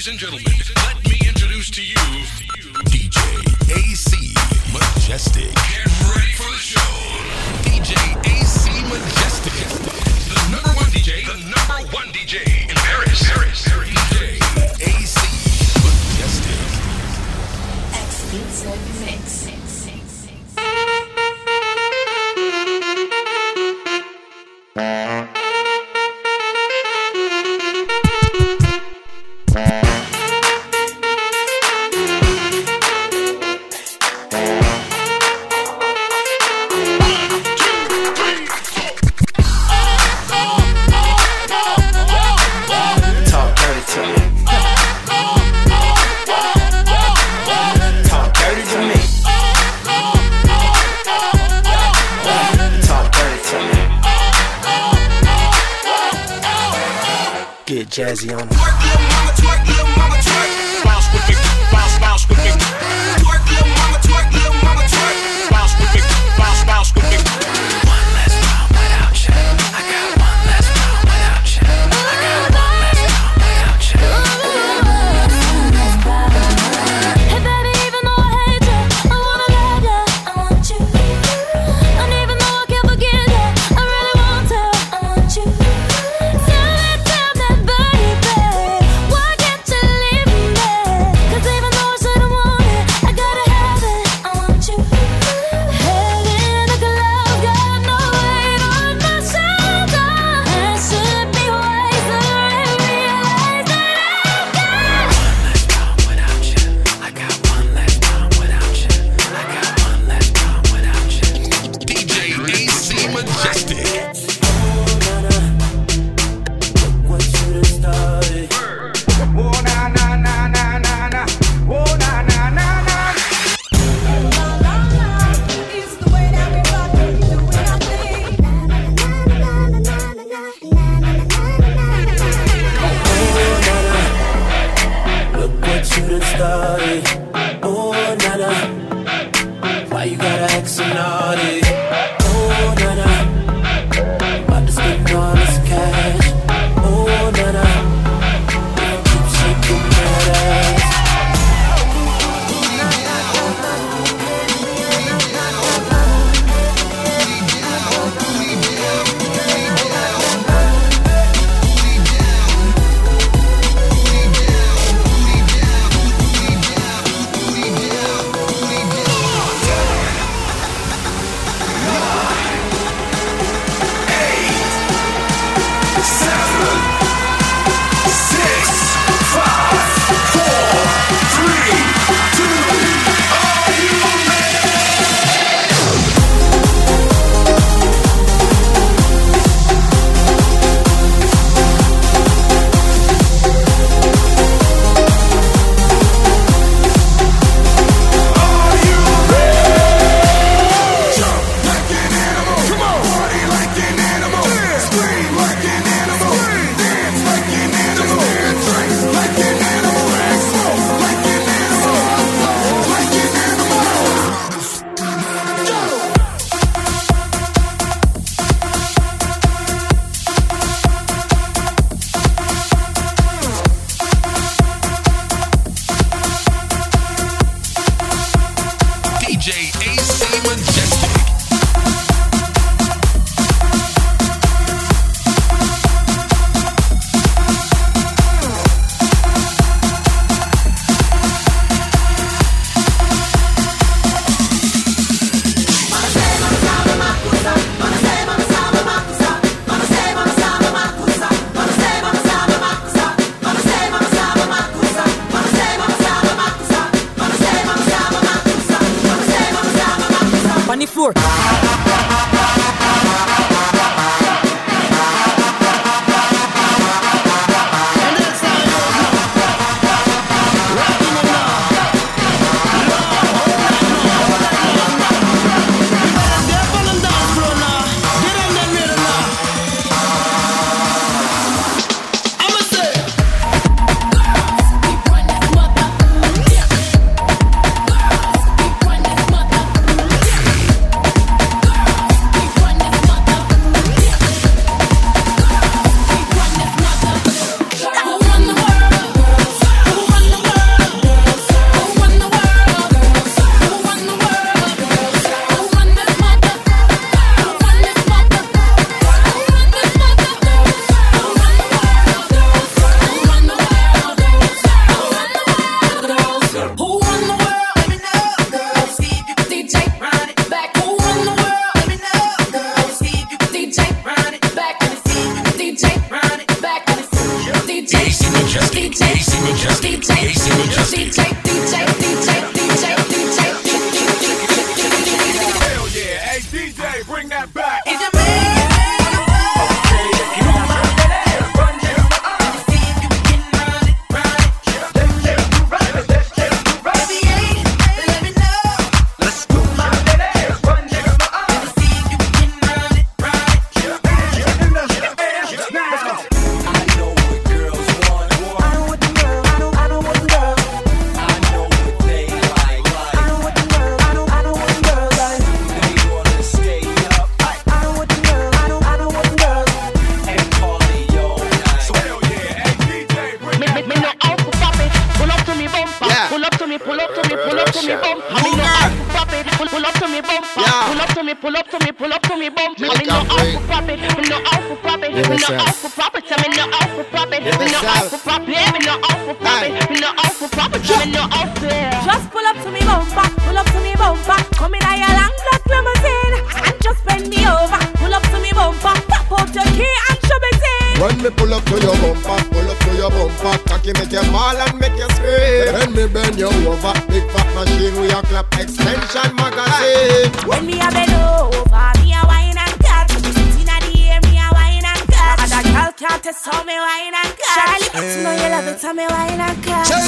Ladies and gentlemen, let me introduce to you DJ AC Majestic. Get ready for the show. DJ AC Majestic. The number one DJ, the number one DJ in Paris. Paris. Paris. DJ AC Majestic. Exclusive mix. Get jazzy on it. Bounce with me, bounce, bounce with me. AC Majestic. AC Majestic. DJ, DJ, DJ, DJ, DJ. For pop it. Me no out for Just pull up to me bumper, pull up to me bumper. Come in your long black limousine and just bend me over. Pull up to me bumper, pop out your key and show me thing. When me pull up to your bumper, pull up to your bumper, cocky make you fall and make you scream. When me bend you over, big fat machine with your clap extension magazine. When me a bend over, me a wine and cut. Sitting at the air, me a wine and cut. And a girl can't test how me wine and cut. Charlie, you know you love it, how me wine and cut.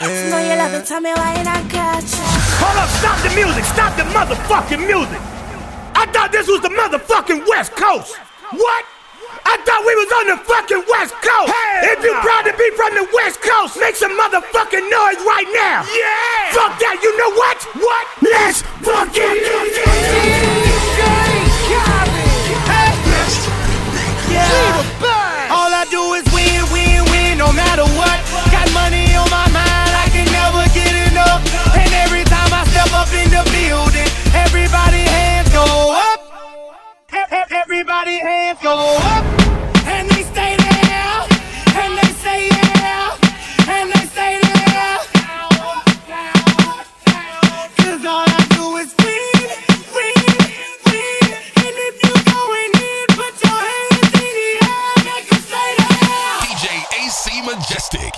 Cut. Know you love it, how me wine and cut. Hold up, stop the music, stop the motherfucking music. I thought this was the motherfucking West Coast. What? I thought we was on the fucking West Coast. if you proud to be from the West Coast, make some motherfucking noise right now. Yeah. Fuck that. You know what? What? Let's fucking do All I do is Everybody hands go up. And they stay there. And they say yeah. And they say yeah. Cause all I do is win, win, win. And if you going in, put your hands in the air, make 'em say yeah. DJ AC Majestic.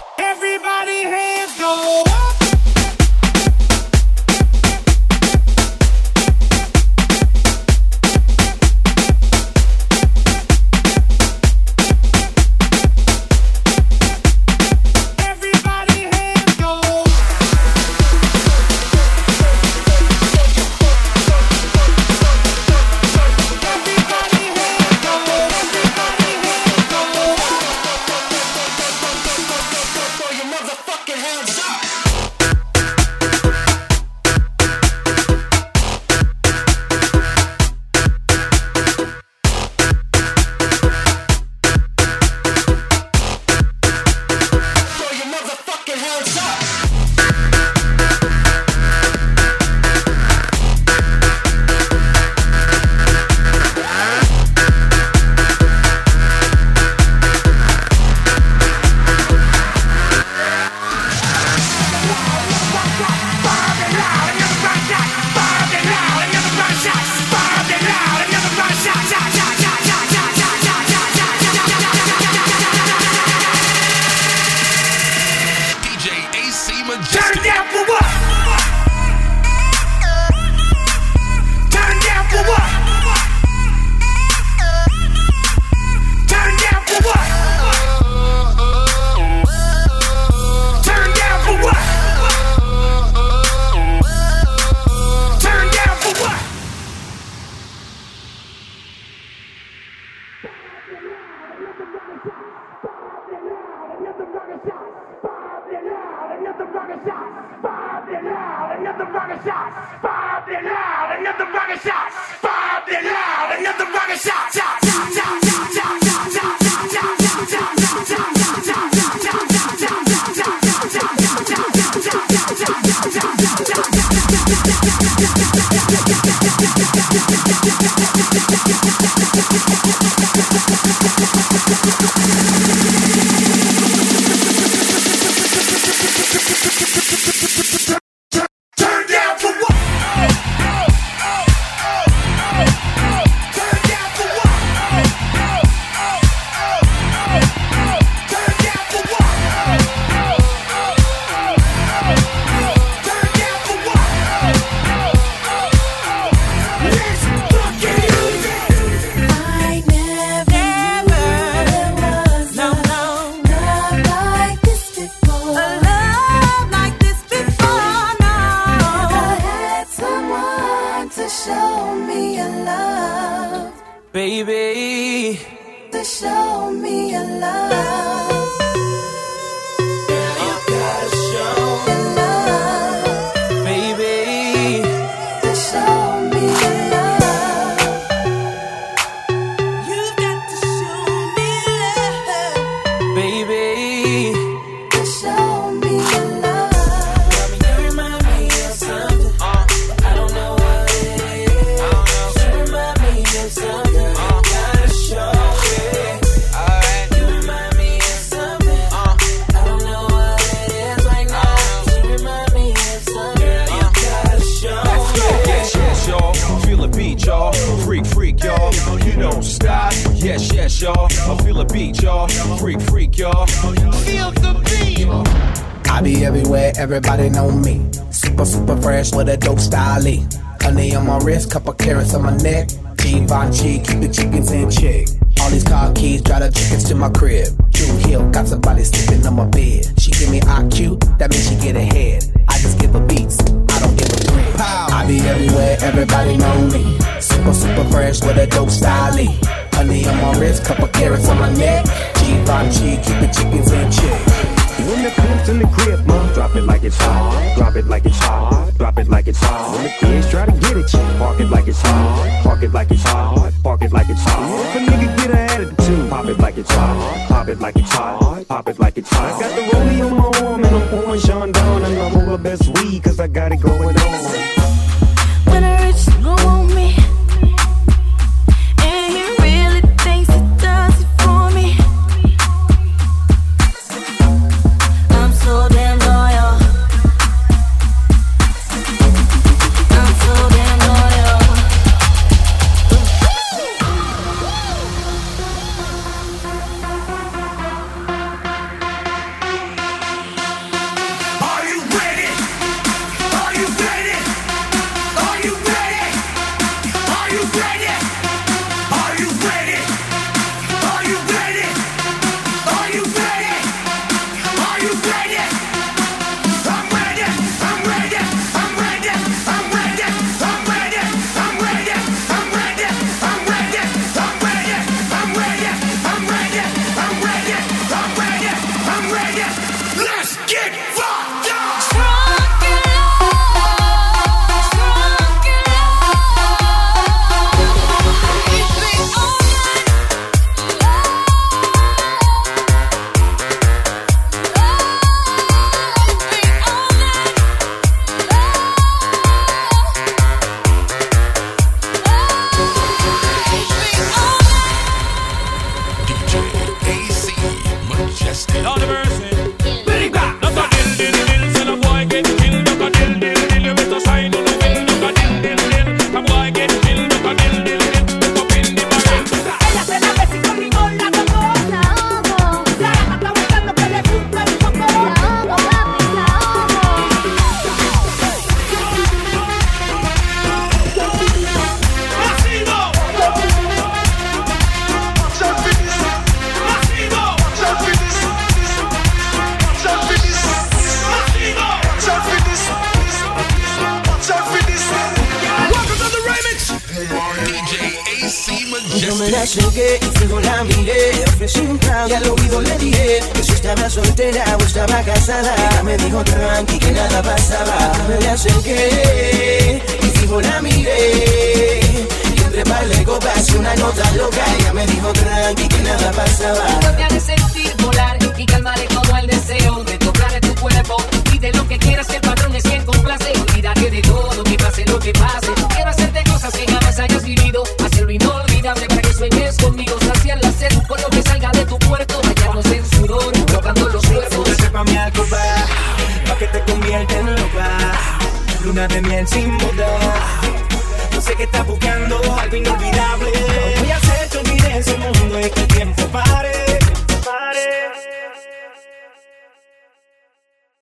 Yes, yes, y'all. I feel a beat, y'all. Freak, freak, y'all. Feel the beat. I be everywhere, everybody know me. Super, super fresh with a dope style. Honey on my wrist, couple carats on my neck. Givenchy, keep the chickens in check. All these car keys, drive the chickens to my crib. Drew Hill, got somebody sleeping on my bed. She give me IQ, that means she get ahead. I just give her beats, I don't give a bread. I be everywhere, everybody know me. Super, super fresh with a dope style. Honey on my wrist, couple carats on my neck. Givenchy, keep the chickens in check. When the pimp's in the crib, mom, drop it like it's hot. Drop it like it's hot. Drop it like it's hot. When the kids try to get at you, park it like it's hot. Park it like it's hot. Park it like it's hot. If a nigga get an attitude, pop it like it's hot. Pop it like it's hot. Pop it like it's hot. I got the rollie on my arm and I'm pouring Chandon and I'm over best weed cause I got it going on. Get fucked me la acerqué y fijo la miré. Ofrecí un trago y al oído le dije Que si estaba soltera o estaba casada. Ella me dijo tranqui que nada pasaba me la acerqué y fijo la miré. Y entre par de copas y una nota loca Ella me dijo tranqui que nada pasaba No te hagas sentir volar y calmaré como el deseo de tocar tu cuerpo